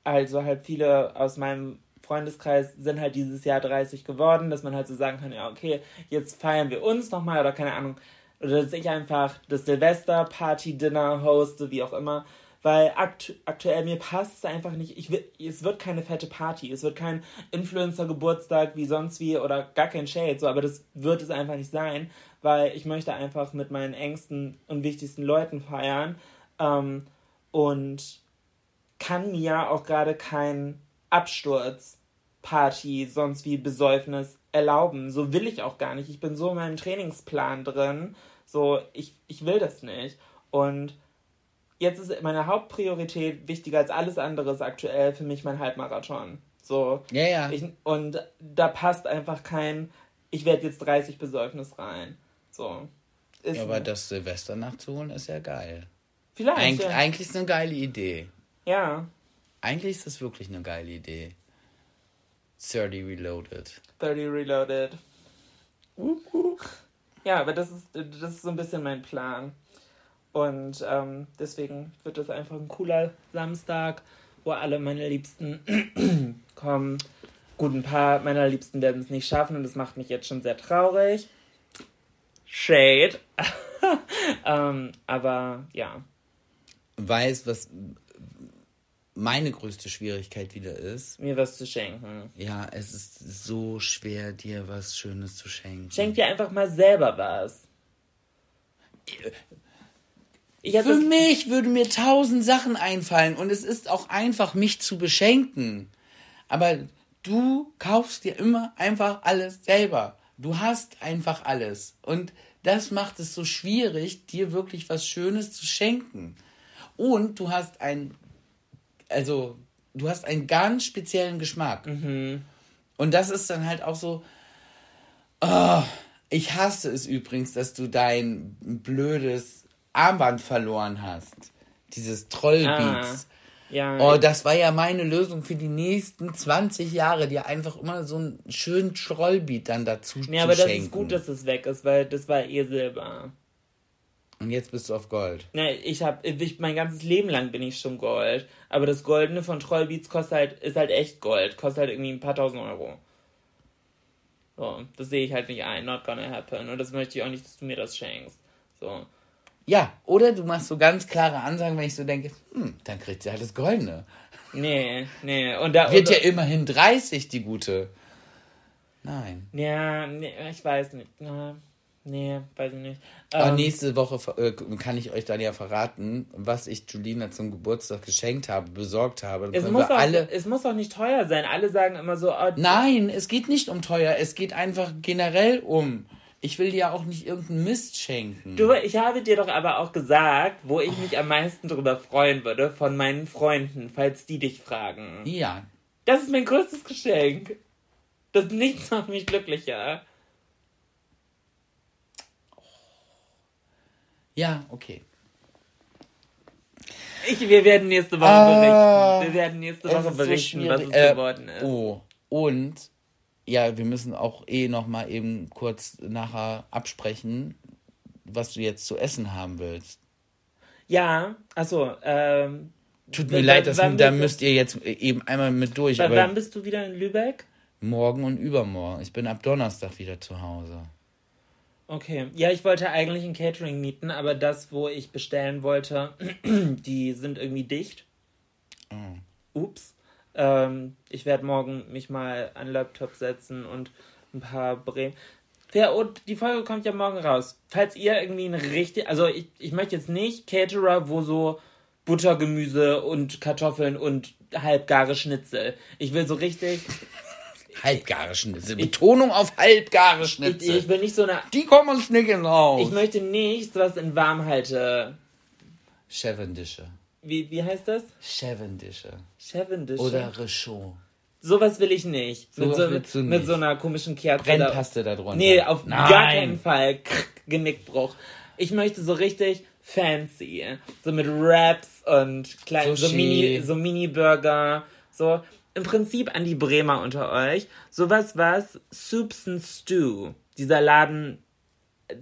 also halt viele aus meinem Freundeskreis sind halt dieses Jahr 30 geworden, dass man halt so sagen kann, ja, okay, jetzt feiern wir uns nochmal oder keine Ahnung. Oder dass ich einfach das Silvester-Party-Dinner hoste, wie auch immer. Weil aktu aktuell mir passt es einfach nicht. Ich es wird keine fette Party. Es wird kein Influencer-Geburtstag wie sonst wie oder gar kein Shade. So, aber das wird es einfach nicht sein, weil ich möchte einfach mit meinen engsten und wichtigsten Leuten feiern. Ähm, und kann mir auch gerade kein Absturz, Party, sonst wie Besäufnis erlauben. So will ich auch gar nicht. Ich bin so in meinem Trainingsplan drin. So, ich, ich will das nicht. Und jetzt ist meine Hauptpriorität wichtiger als alles andere aktuell für mich mein Halbmarathon. So. Ja, ja. Ich, und da passt einfach kein, ich werde jetzt 30 Besäufnis rein. So. Ist Ja, aber das Silvester nachzuholen ist ja geil. Vielleicht. Eig ja. Eigentlich ist es eine geile Idee. ja. Eigentlich ist das wirklich eine geile Idee. 30 Reloaded. 30 Reloaded. Ja, aber das ist, das ist so ein bisschen mein Plan. Und ähm, deswegen wird das einfach ein cooler Samstag, wo alle meine Liebsten <clears throat> kommen. Gut, ein paar meiner Liebsten werden es nicht schaffen und das macht mich jetzt schon sehr traurig. Shade. <laughs> ähm, aber ja. Weiß, was meine größte Schwierigkeit wieder ist. Mir was zu schenken. Ja, es ist so schwer, dir was Schönes zu schenken. Schenk dir einfach mal selber was. Für mich würden mir tausend Sachen einfallen und es ist auch einfach, mich zu beschenken. Aber du kaufst dir immer einfach alles selber. Du hast einfach alles. Und das macht es so schwierig, dir wirklich was Schönes zu schenken. Und du hast ein, also, du hast einen ganz speziellen Geschmack. Und das ist dann halt auch so, oh, ich hasse es übrigens, dass du dein blödes Armband verloren hast. Dieses Trollbeats. ja, Oh, das war ja meine Lösung für die nächsten 20 Jahre, dir einfach immer so einen schönen Trollbeat dann dazu nee, zu aber das schenken. ist gut, dass es weg ist, weil das war eh Silber. Und jetzt bist du auf Gold. Ne, ich hab, ich, mein ganzes Leben lang bin ich schon Gold. Aber das Goldene von Trollbeats kostet halt, ist halt echt Gold. Kostet halt irgendwie ein paar tausend Euro. So, das sehe ich halt nicht ein. Not gonna happen. Und das möchte ich auch nicht, dass du mir das schenkst. So. Ja, oder du machst so ganz klare Ansagen, wenn ich so denke, hm, dann kriegt sie halt das Goldene. Nee, nee. Und da, Wird und, ja immerhin 30, die gute. Nein. Ja, nee, ich weiß nicht. Na, nee, weiß ich nicht. Aber Ähm, nächste Woche äh, kann ich euch dann ja verraten, was ich Julina zum Geburtstag geschenkt habe, besorgt habe. Es, muss auch, alle. es muss auch nicht teuer sein. Alle sagen immer so, oh, Nein, es geht nicht um teuer, es geht einfach generell um. Ich will dir auch nicht irgendeinen Mist schenken. Du, ich habe dir doch aber auch gesagt, wo ich mich am meisten drüber freuen würde, von meinen Freunden, falls die dich fragen. Ja, Das ist mein größtes Geschenk. Das nichts macht mich glücklicher. Ja, okay. Ich, wir werden nächste Woche Ah, berichten. Wir werden nächste Es Woche ist so berichten, was es. Äh, geworden ist. Oh, und ja, wir müssen auch eh noch mal eben kurz nachher absprechen, was du jetzt zu essen haben willst. Ja, achso, ähm. Tut mir leid, das, da müsst ihr jetzt eben einmal mit durch. Wann bist du wieder in Lübeck? morgen und übermorgen. Ich bin ab Donnerstag wieder zu Hause. Okay. Ja, ich wollte eigentlich ein Catering mieten, aber das, wo ich bestellen wollte, <clears throat> die sind irgendwie dicht. Ups. Ähm, ich werde morgen mich mal an den Laptop setzen und ein paar Bremen. Ja, und die Folge kommt ja morgen raus. Falls ihr irgendwie ein richtig. Also, ich, ich möchte jetzt nicht Caterer, wo so Butter, Gemüse und Kartoffeln und halbgare Schnitzel. Ich will so richtig. Halbgare Schnitzel. Betonung auf halbgare Ich, Schnitzel. ich will nicht so eine. Die kommen uns nicht raus. Ich möchte nichts, was in Warmhalte. Chevendische. Wie, wie heißt das? Chevendische. Chevendische. Oder Rechaux. Sowas will ich nicht. Mit so, willst du mit nicht. so einer komischen Kerze. Brennpaste da drunter. Nee, auf Nein. gar keinen Fall. Krrk, Genickbruch. Ich möchte so richtig fancy. So mit Wraps und kleinen, so Sushi. Mini, so Mini-Burger. So im Prinzip an die Bremer unter euch. Sowas was Soups and Stew. Dieser Laden, äh,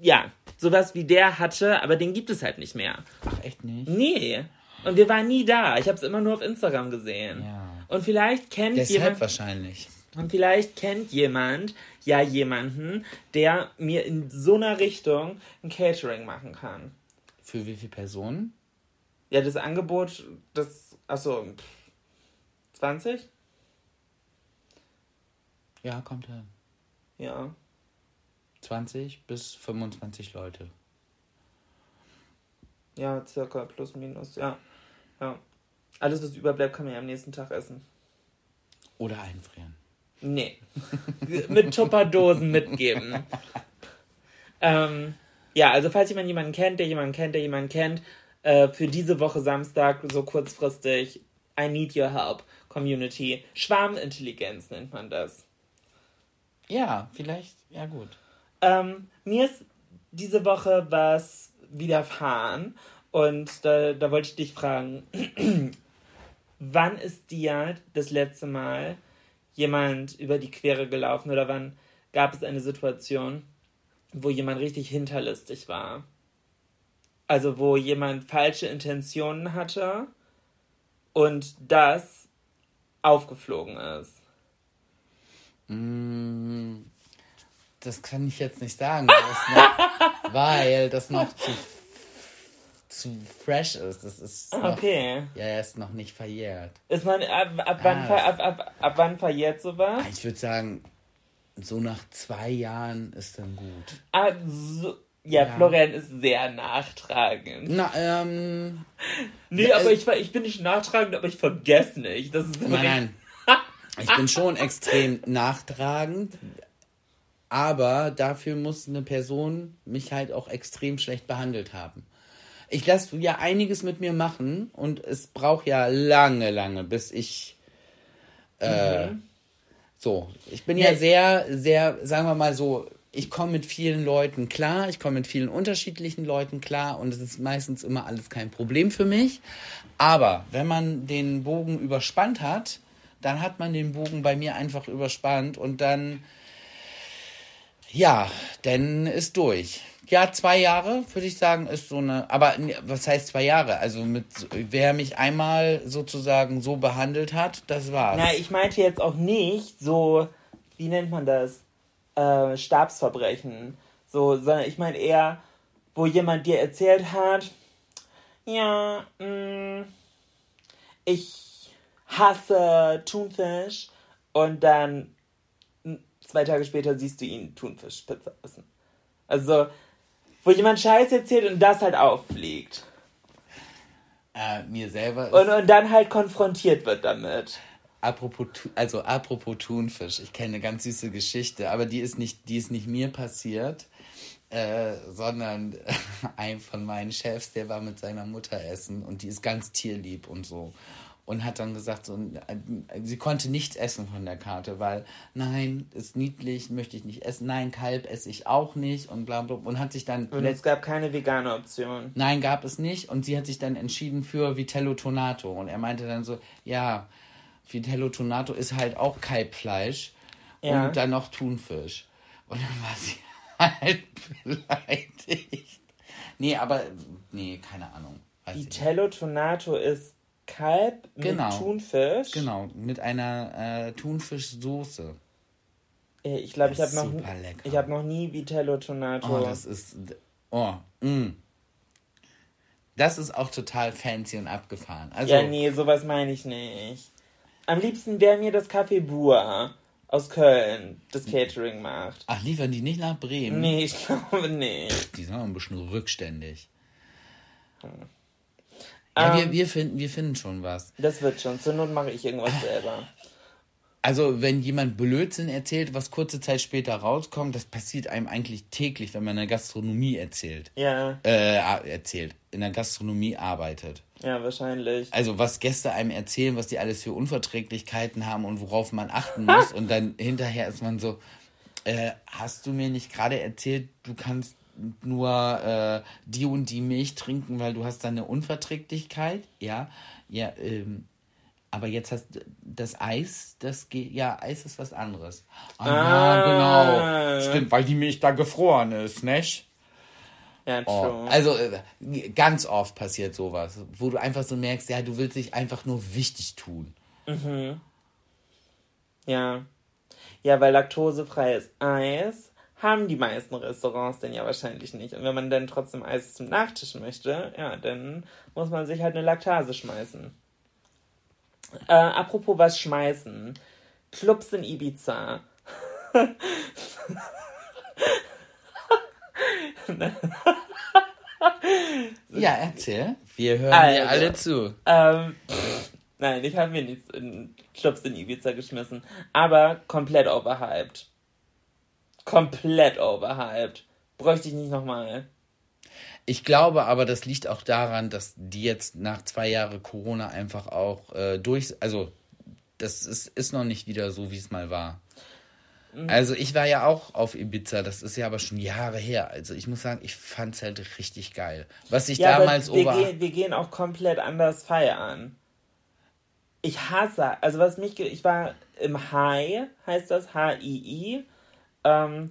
ja, sowas wie der hatte, aber den gibt es halt nicht mehr. Ach, echt nicht? Nee. Und wir waren nie da. Ich habe es immer nur auf Instagram gesehen. Ja. Und vielleicht kennt Deshalb jemand. wahrscheinlich. Und vielleicht kennt jemand ja jemanden, der mir in so einer Richtung ein Catering machen kann. Für wie viele Personen? Ja, das Angebot, das. Achso. 20? Ja, kommt hin. Ja. 20 bis 25 Leute. Ja, circa plus minus, ja. Ja. Alles, was überbleibt, kann man ja am nächsten Tag essen. Oder einfrieren. Nee. <laughs> mit Tupperdosen mitgeben. <laughs> ähm, ja, also falls jemand jemanden kennt, der jemanden kennt, der jemanden kennt, äh, für diese Woche Samstag, so kurzfristig, I need your help, Community. Schwarmintelligenz nennt man das. Ja, vielleicht. Ja, gut. Ähm, mir ist diese Woche was widerfahren. Und da, da wollte ich dich fragen, <clears throat> wann ist dir das letzte Mal jemand über die Quere gelaufen oder wann gab es eine Situation, wo jemand richtig hinterlistig war? Also wo jemand falsche Intentionen hatte und das aufgeflogen ist. Mm, Das kann ich jetzt nicht sagen, weil das noch, <laughs> weil das noch zu, zu fresh ist. Das ist noch, Okay. ja, er ist noch nicht verjährt. Ist man, ab, ab, wann, Ah, ver, ab, ab, ab wann verjährt sowas? Ich würde sagen, so nach zwei Jahren ist dann gut. Ah, so, ja, Ja. Florian ist sehr nachtragend. Na, ähm, Nee, Ja, aber ich, ich bin nicht nachtragend, aber ich vergesse nicht. Das ist nein, nein. Ich bin schon extrem nachtragend, aber dafür muss eine Person mich halt auch extrem schlecht behandelt haben. Ich lasse ja einiges mit mir machen und es braucht ja lange, lange, bis ich äh, so. Ich bin ja Ja. sehr, sehr, sagen wir mal so, ich komme mit vielen Leuten klar, ich komme mit vielen unterschiedlichen Leuten klar und es ist meistens immer alles kein Problem für mich. Aber wenn man den Bogen überspannt hat, dann hat man den Bogen bei mir einfach überspannt und dann, ja, dann ist durch. Ja, zwei Jahre, würde ich sagen, ist so eine, aber was heißt zwei Jahre? Also mit, wer mich einmal sozusagen so behandelt hat, das war's. Na, ich meinte jetzt auch nicht so, wie nennt man das? Äh, Stabsverbrechen. So, sondern ich meine eher, wo jemand dir erzählt hat, ja, mh, ich hasse Thunfisch und dann zwei Tage später siehst du ihn Thunfischpizza essen. Also, wo jemand Scheiß erzählt und das halt auffliegt. Äh, mir selber ist, Und, und dann halt konfrontiert wird damit. Apropos, also apropos Thunfisch, ich kenne eine ganz süße Geschichte, aber die ist nicht, die ist nicht mir passiert, äh, sondern <laughs> ein von meinen Chefs, der war mit seiner Mutter essen und die ist ganz tierlieb und so. Und hat dann gesagt, so, äh, sie konnte nichts essen von der Karte, weil, nein, ist niedlich, möchte ich nicht essen, nein, Kalb esse ich auch nicht und bla bla. Und hat sich dann Und es gab keine vegane Option. Nein, gab es nicht. Und sie hat sich dann entschieden für Vitello Tonato. Und er meinte dann so, ja, Vitello Tonato ist halt auch Kalbfleisch Ja. und dann noch Thunfisch. Und dann war sie <laughs> halt beleidigt. Nee, aber, nee, keine Ahnung. Vitello Tonato ist Kalb mit Genau. Thunfisch. Genau, mit einer äh, Thunfischsoße. Ich glaube, ich habe noch, ich hab noch nie Vitello Tonato. Oh, das ist, oh, mm. Das ist auch total fancy und abgefahren. Also, ja, nee, sowas meine ich nicht. Am liebsten wäre mir das Café Bua aus Köln, das Catering macht. ach, liefern die nicht nach Bremen? Nee, ich glaube nicht. Die sind auch ein bisschen rückständig. Ja, wir, Ähm. wir, finden, wir finden schon was. Das wird schon. Zur Not mache ich irgendwas selber. Also, wenn jemand Blödsinn erzählt, was kurze Zeit später rauskommt, das passiert einem eigentlich täglich, wenn man in der Gastronomie erzählt. Ja, Äh, erzählt. In der Gastronomie arbeitet. Ja, wahrscheinlich. Also, was Gäste einem erzählen, was die alles für Unverträglichkeiten haben und worauf man achten muss. <laughs> und dann hinterher ist man so, äh, hast du mir nicht gerade erzählt, du kannst nur äh, die und die Milch trinken, weil du hast da eine Unverträglichkeit? Ja, ja, ähm, aber jetzt hast das Eis, das geht, ja, Eis ist was anderes. Ah, Ah. ja, genau. Stimmt, weil die Milch da gefroren ist, nicht? Ja, Oh, true. also äh, ganz oft passiert sowas, wo du einfach so merkst, ja, du willst dich einfach nur wichtig tun. Ja. Ja, weil laktosefreies Eis haben die meisten Restaurants denn ja wahrscheinlich nicht. Und wenn man dann trotzdem Eis zum Nachtisch möchte, ja, dann muss man sich halt eine Laktase schmeißen. Äh, apropos was schmeißen. Clubs in Ibiza. <laughs> Ja, erzähl. Wir hören dir Also. alle zu. Ähm, nein, ich habe mir nichts in Clubs in Ibiza geschmissen. Aber komplett overhyped. Komplett overhyped. Bräuchte ich nicht nochmal. Ich glaube aber, das liegt auch daran, dass die jetzt nach zwei Jahren Corona einfach auch äh, durch, also das ist, ist noch nicht wieder so, wie es mal war. Also ich war ja auch auf Ibiza, das ist ja aber schon Jahre her. Also ich muss sagen, ich fand's halt richtig geil. Was ich Ja, damals aber wir, ober... gehen, wir gehen auch komplett anders feiern. Ich hasse, also was mich, ich war im High, heißt das, H-I-I. Ähm,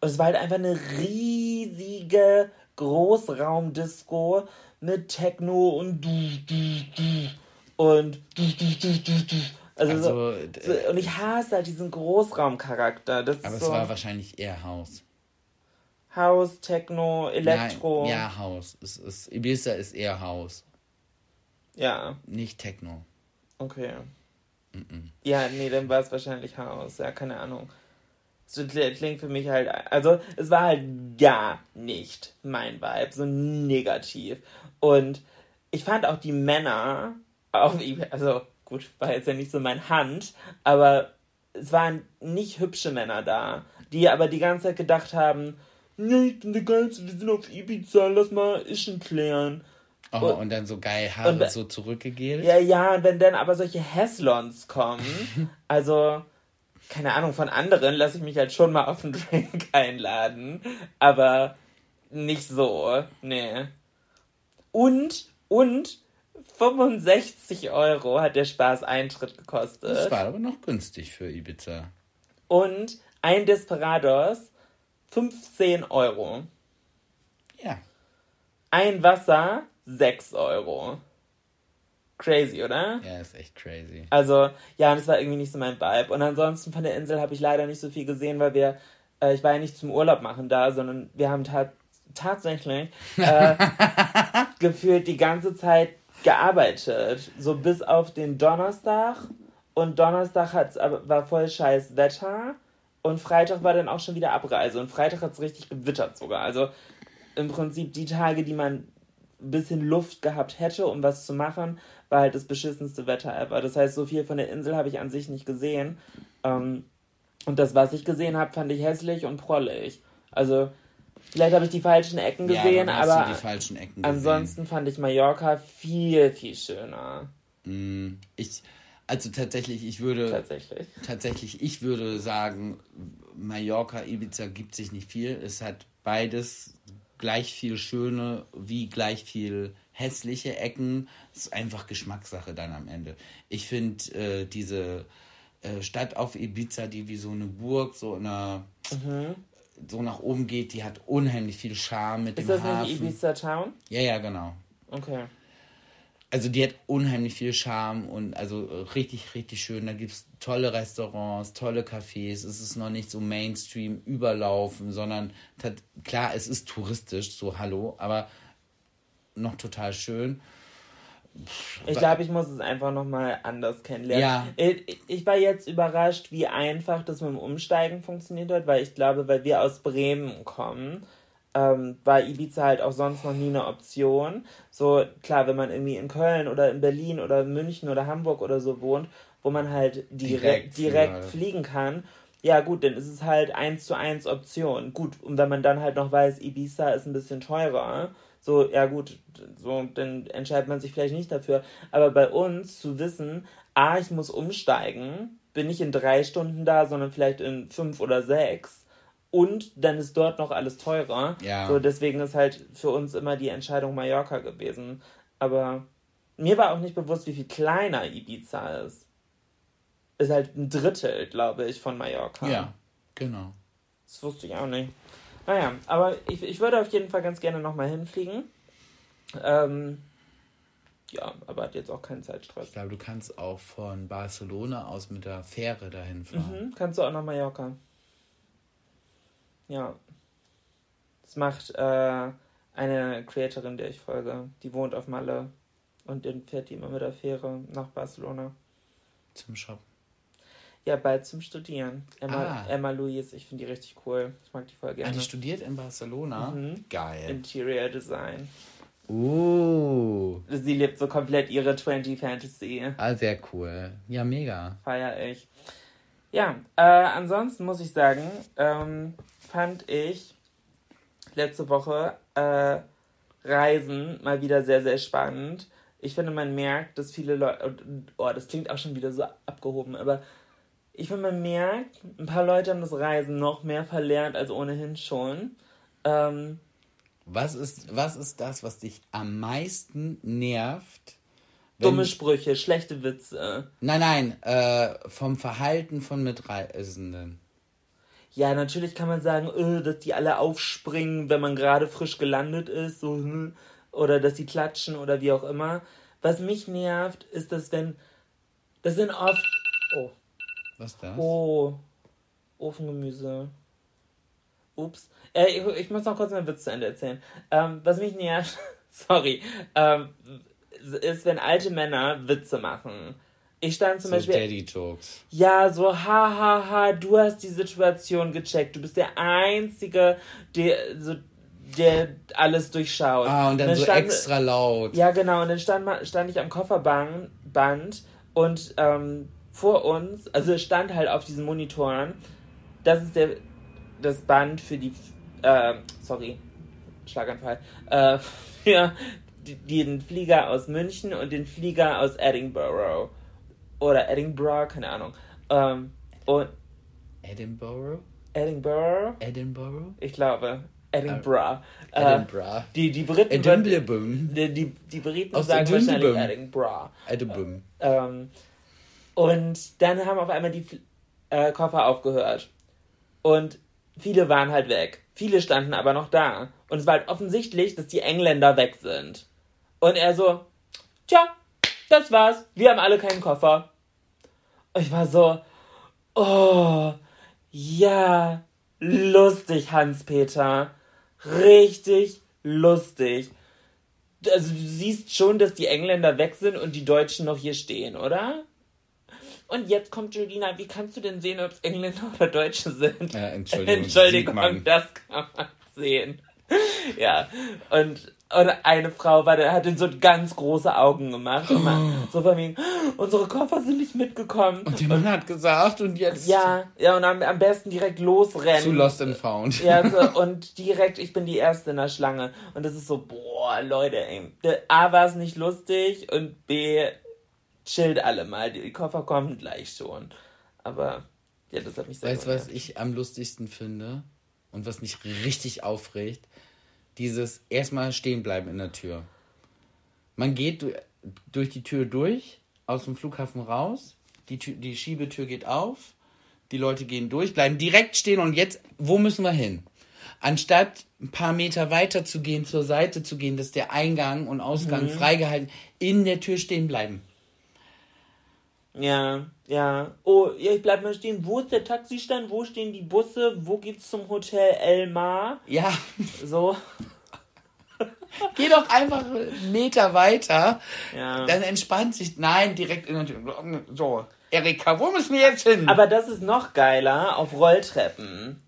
und es war halt einfach eine riesige Großraumdisco mit Techno und du, du, du und du, du, du, du, du. Also, Also, so, d- so, und ich hasse halt diesen Großraumcharakter. Das aber es so war wahrscheinlich eher Haus. House, Techno, Elektro. Ja, ja Haus. Es ist, Ibiza ist eher Haus, ja. nicht Techno. Okay. Ja, nee, dann war es wahrscheinlich Haus. Ja, keine Ahnung. So kl- klingt für mich halt, also es war halt gar nicht mein Vibe, so negativ. Und ich fand auch die Männer, auf, also gut, war jetzt ja nicht so mein Hand, aber es waren nicht hübsche Männer da, die aber die ganze Zeit gedacht haben, nee, ich bin der Geilste, wir sind auf Ibiza, lass mal Ischen klären. Oh, Und- und, dann so geil Haare und- so zurückgegelt. Ja, ja, und wenn dann aber solche Heslons kommen, <laughs> also, keine Ahnung, von anderen lasse ich mich halt schon mal auf einen Drink <laughs> einladen, aber nicht so, nee. Und, und 65 Euro hat der Spaß Eintritt gekostet. Das war aber noch günstig für Ibiza. Und ein Desperados 15 Euro. Ja. Ein Wasser 6 Euro. Crazy, oder? Ja, ist echt crazy. Also, ja, es war irgendwie nicht so mein Vibe. Und ansonsten von der Insel habe ich leider nicht so viel gesehen, weil wir, äh, ich war ja nicht zum Urlaub machen da, sondern wir haben ta tatsächlich äh, <laughs> gefühlt die ganze Zeit gearbeitet. So bis auf den Donnerstag. Und Donnerstag hat's war voll scheiß Wetter. Und Freitag war dann auch schon wieder Abreise. Und Freitag hat es richtig gewittert sogar. Also im Prinzip die Tage, die man ein bisschen Luft gehabt hätte, um was zu machen, war halt das beschissenste Wetter ever. Das heißt, so viel von der Insel habe ich an sich nicht gesehen. Ähm, und das, was ich gesehen habe, fand ich hässlich und prollig. Also, vielleicht habe ich die falschen Ecken gesehen, ja, aber du die falschen Ecken gesehen. ansonsten fand ich Mallorca viel, viel schöner. Mm, Ich, also tatsächlich, ich würde, Tatsächlich. tatsächlich, ich würde sagen, Mallorca, Ibiza gibt sich nicht viel. Es hat beides gleich viel schöne wie gleich viel hässliche Ecken. Es ist einfach Geschmackssache dann am Ende. Ich finde äh, diese äh, Stadt auf Ibiza, die wie so eine Burg, so eine so nach oben geht, die hat unheimlich viel Charme mit Ist dem das Hafen. nicht Ibiza Town? Ja, ja, genau. Okay. Also die hat unheimlich viel Charme und also richtig, richtig schön. Da gibt es tolle Restaurants, tolle Cafés. Es ist noch nicht so Mainstream überlaufen, sondern klar, es ist touristisch, so hallo, aber noch total schön. Ich glaube, ich muss es einfach nochmal anders kennenlernen. Ja. Ich, ich war jetzt überrascht, wie einfach das mit dem Umsteigen funktioniert hat, weil ich glaube, weil wir aus Bremen kommen, ähm, war Ibiza halt auch sonst noch nie eine Option. So, klar, wenn man irgendwie in Köln oder in Berlin oder München oder Hamburg oder so wohnt, wo man halt direkt, Direkt fliegen kann, ja gut, dann ist es halt eins zu eins Option. Gut, und wenn man dann halt noch weiß, Ibiza ist ein bisschen teurer, so, ja gut, so, dann entscheidet man sich vielleicht nicht dafür. Aber bei uns zu wissen, ah, ich muss umsteigen, bin nicht in drei Stunden da, sondern vielleicht in fünf oder sechs. Und dann ist dort noch alles teurer. Ja. So, deswegen ist halt für uns immer die Entscheidung Mallorca gewesen. Aber mir war auch nicht bewusst, wie viel kleiner Ibiza ist. Ist halt ein Drittel, glaube ich, von Mallorca. Ja, genau. Das wusste ich auch nicht. Naja, aber ich, ich würde auf jeden Fall ganz gerne nochmal hinfliegen. Ähm, ja, aber hat jetzt auch keinen Zeitstress. Ich glaube, du kannst auch von Barcelona aus mit der Fähre dahin fahren. Mhm, kannst du auch nach Mallorca. Ja. Das macht äh, eine Creatorin, der ich folge. Die wohnt auf Malle. Und dann fährt die immer mit der Fähre nach Barcelona. Zum Shoppen. Ja, bald zum Studieren. Emma, Ah. Emma Louise, ich finde die richtig cool. Ich mag die voll Ah, gerne. die studiert in Barcelona? Mhm. Geil. Interior Design. Uh, Sie lebt so komplett ihre 20 Fantasy. ah, sehr cool. Ja, mega. Feier ich. Ja, äh, ansonsten muss ich sagen, ähm, fand ich letzte Woche äh, Reisen mal wieder sehr, sehr spannend. Ich finde, man merkt, dass viele Leute, oh, das klingt auch schon wieder so abgehoben, aber ich finde, man merkt, ein paar Leute haben das Reisen noch mehr verlernt als ohnehin schon. Ähm, Was ist, was ist das, was dich am meisten nervt? dumme Sprüche, schlechte Witze. Nein, nein, äh, vom Verhalten von Mitreisenden. Ja, natürlich kann man sagen, äh, dass die alle aufspringen, wenn man gerade frisch gelandet ist, so, hm, oder dass sie klatschen oder wie auch immer. Was mich nervt, ist, dass wenn, das sind oft, oh, Was das? oh, Ofengemüse. Ups. Äh, ich, ich muss noch kurz meinen Witz zu Ende erzählen. Ähm, was mich nervt, <laughs> sorry, ähm, ist, wenn alte Männer Witze machen. Ich stand zum So Beispiel. Daddy-Jokes. Ja, so, ha, ha, ha, du hast die Situation gecheckt. Du bist der Einzige, der, so, der alles durchschaut. Ah, und dann, so stand- extra laut. Ja, genau. Und dann stand, stand ich am Kofferband Band und ähm, vor uns, also stand halt auf diesen Monitoren, das ist der, das Band für die, äh, sorry, Schlaganfall, äh, <laughs> für den Flieger aus München und den Flieger aus Edinburgh. Oder Edinburgh, keine Ahnung. Ähm, und Edinburgh? Edinburgh, Edinburgh? ich glaube, Edinburgh. Äh, Edinburgh. die, die Briten Edinburgh. die, die, die Briten Aus sagen wahrscheinlich Edinburgh. Edinburgh. Edinburgh. Ähm, und dann haben auf einmal die äh, Koffer aufgehört. Und viele waren halt weg. Viele standen aber noch da. Und es war halt offensichtlich, dass die Engländer weg sind. Und er so, tja, das war's. Wir haben alle keinen Koffer. Und ich war so, oh, ja, lustig, Hans-Peter. Richtig lustig. Also du siehst schon, dass die Engländer weg sind und die Deutschen noch hier stehen, oder? Und jetzt kommt Julina, wie kannst du denn sehen, ob es Engländer oder Deutsche sind? Ja, <laughs> Entschuldigung, Entschuldigung, das kann man sehen. Ja, und, und eine Frau war, hat dann so ganz große Augen gemacht. Und man, so von wegen, unsere Koffer sind nicht mitgekommen. Und der Mann hat gesagt und jetzt Ja, ja, und am, am besten direkt losrennen. zu Lost and Found. Ja, so, und direkt, ich bin die Erste in der Schlange. Und das ist so, boah, Leute, ey. A war es nicht lustig und B, chillt alle mal. Die Koffer kommen gleich schon. Aber, ja, das hat mich sehr Weißt du, was ich am lustigsten finde und was mich richtig aufregt? Dieses erstmal stehen bleiben in der Tür. Man geht du- durch die Tür durch, aus dem Flughafen raus, die, Tür, die Schiebetür geht auf, die Leute gehen durch, bleiben direkt stehen und jetzt, wo müssen wir hin? Anstatt ein paar Meter weiter zu gehen, zur Seite zu gehen, dass der Eingang und Ausgang freigehalten, in der Tür stehen bleiben. Ja, ja. Oh, ich bleib mal stehen. Wo ist der Taxistand? Wo stehen die Busse? Wo geht's zum Hotel Elmar? Ja, So. <laughs> Geh doch einfach einen Meter weiter. Ja. Dann entspannt sich. Nein, direkt in der Tür. So, Erika, wo müssen wir jetzt hin? Aber das ist noch geiler auf Rolltreppen.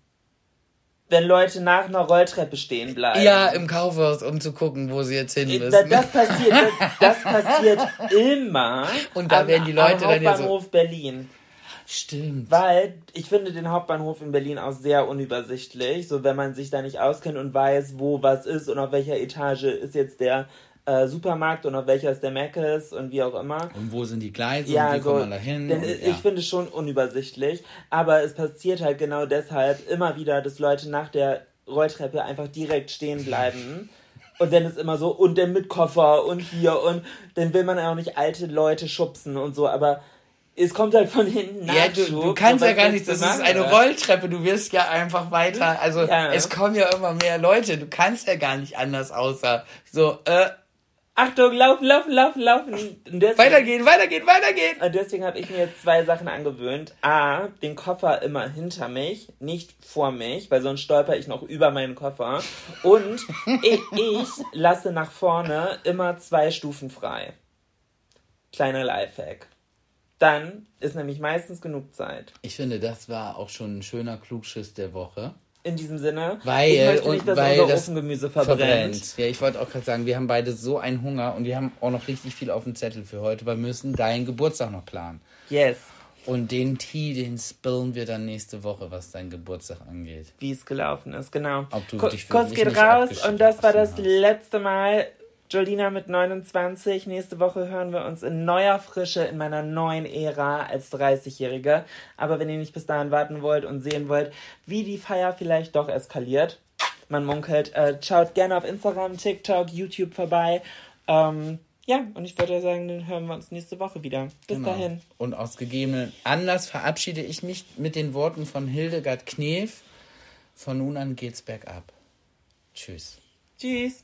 Wenn Leute nach einer Rolltreppe stehen bleiben. ja, im Kaufhaus, um zu gucken, wo sie jetzt hin Da, müssen. das passiert, das, das passiert <laughs> immer. Und da am- werden die Leute am dann ja so- Hauptbahnhof Berlin. Stimmt. Weil ich finde den Hauptbahnhof in Berlin auch sehr unübersichtlich. So, wenn man sich da nicht auskennt und weiß, wo was ist und auf welcher Etage ist jetzt der äh, Supermarkt und auf welcher ist der Mc's und wie auch immer. Und wo sind die Gleise Ja, und wie so, kommt man da hin? denn Und, ich ja. finde es schon unübersichtlich, aber es passiert halt genau deshalb immer wieder, dass Leute nach der Rolltreppe einfach direkt stehen bleiben. <laughs> Und dann ist immer so, und dann mit Koffer und hier und dann will man auch nicht alte Leute schubsen und so, aber es kommt halt von hinten ja, du, du kannst ja gar willst nicht, du das ist machen? eine Rolltreppe, du wirst ja einfach weiter, also Ja. es kommen ja immer mehr Leute, du kannst ja gar nicht anders außer so, äh, Achtung, laufen, laufen, laufen, laufen. Und deswegen, weitergehen, weitergehen, weitergehen. Und deswegen habe ich mir jetzt zwei Sachen angewöhnt. A, den Koffer immer hinter mich, nicht vor mich, weil sonst stolper ich noch über meinen Koffer. Und <laughs> ich, ich lasse nach vorne immer zwei Stufen frei. Kleiner Lifehack. Dann ist nämlich meistens genug Zeit. Ich finde, das war auch schon ein schöner Klugschiss der Woche. In diesem Sinne, Weil, ich möchte nicht, dass weil unser das Ofengemüse verbrennt. Ja, ich wollte auch gerade sagen, wir haben beide so einen Hunger und wir haben auch noch richtig viel auf dem Zettel für heute, weil wir müssen deinen Geburtstag noch planen. Yes, Und den Tee, den spillen wir dann nächste Woche, was deinen Geburtstag angeht. wie es gelaufen ist, genau. Ob du Ku- dich Kuss geht raus und das war das letzte Mal Jolina mit 29. Nächste Woche hören wir uns in neuer Frische in meiner neuen Ära als 30-Jährige. Aber wenn ihr nicht bis dahin warten wollt und sehen wollt, wie die Feier vielleicht doch eskaliert, man munkelt, äh, schaut gerne auf Instagram, TikTok, YouTube vorbei. Ähm, ja, und ich würde sagen, dann hören wir uns nächste Woche wieder. Bis Genau. dahin. Und aus gegebenen Anlass verabschiede ich mich mit den Worten von Hildegard Knef. Von nun an geht's bergab. Tschüss. Tschüss.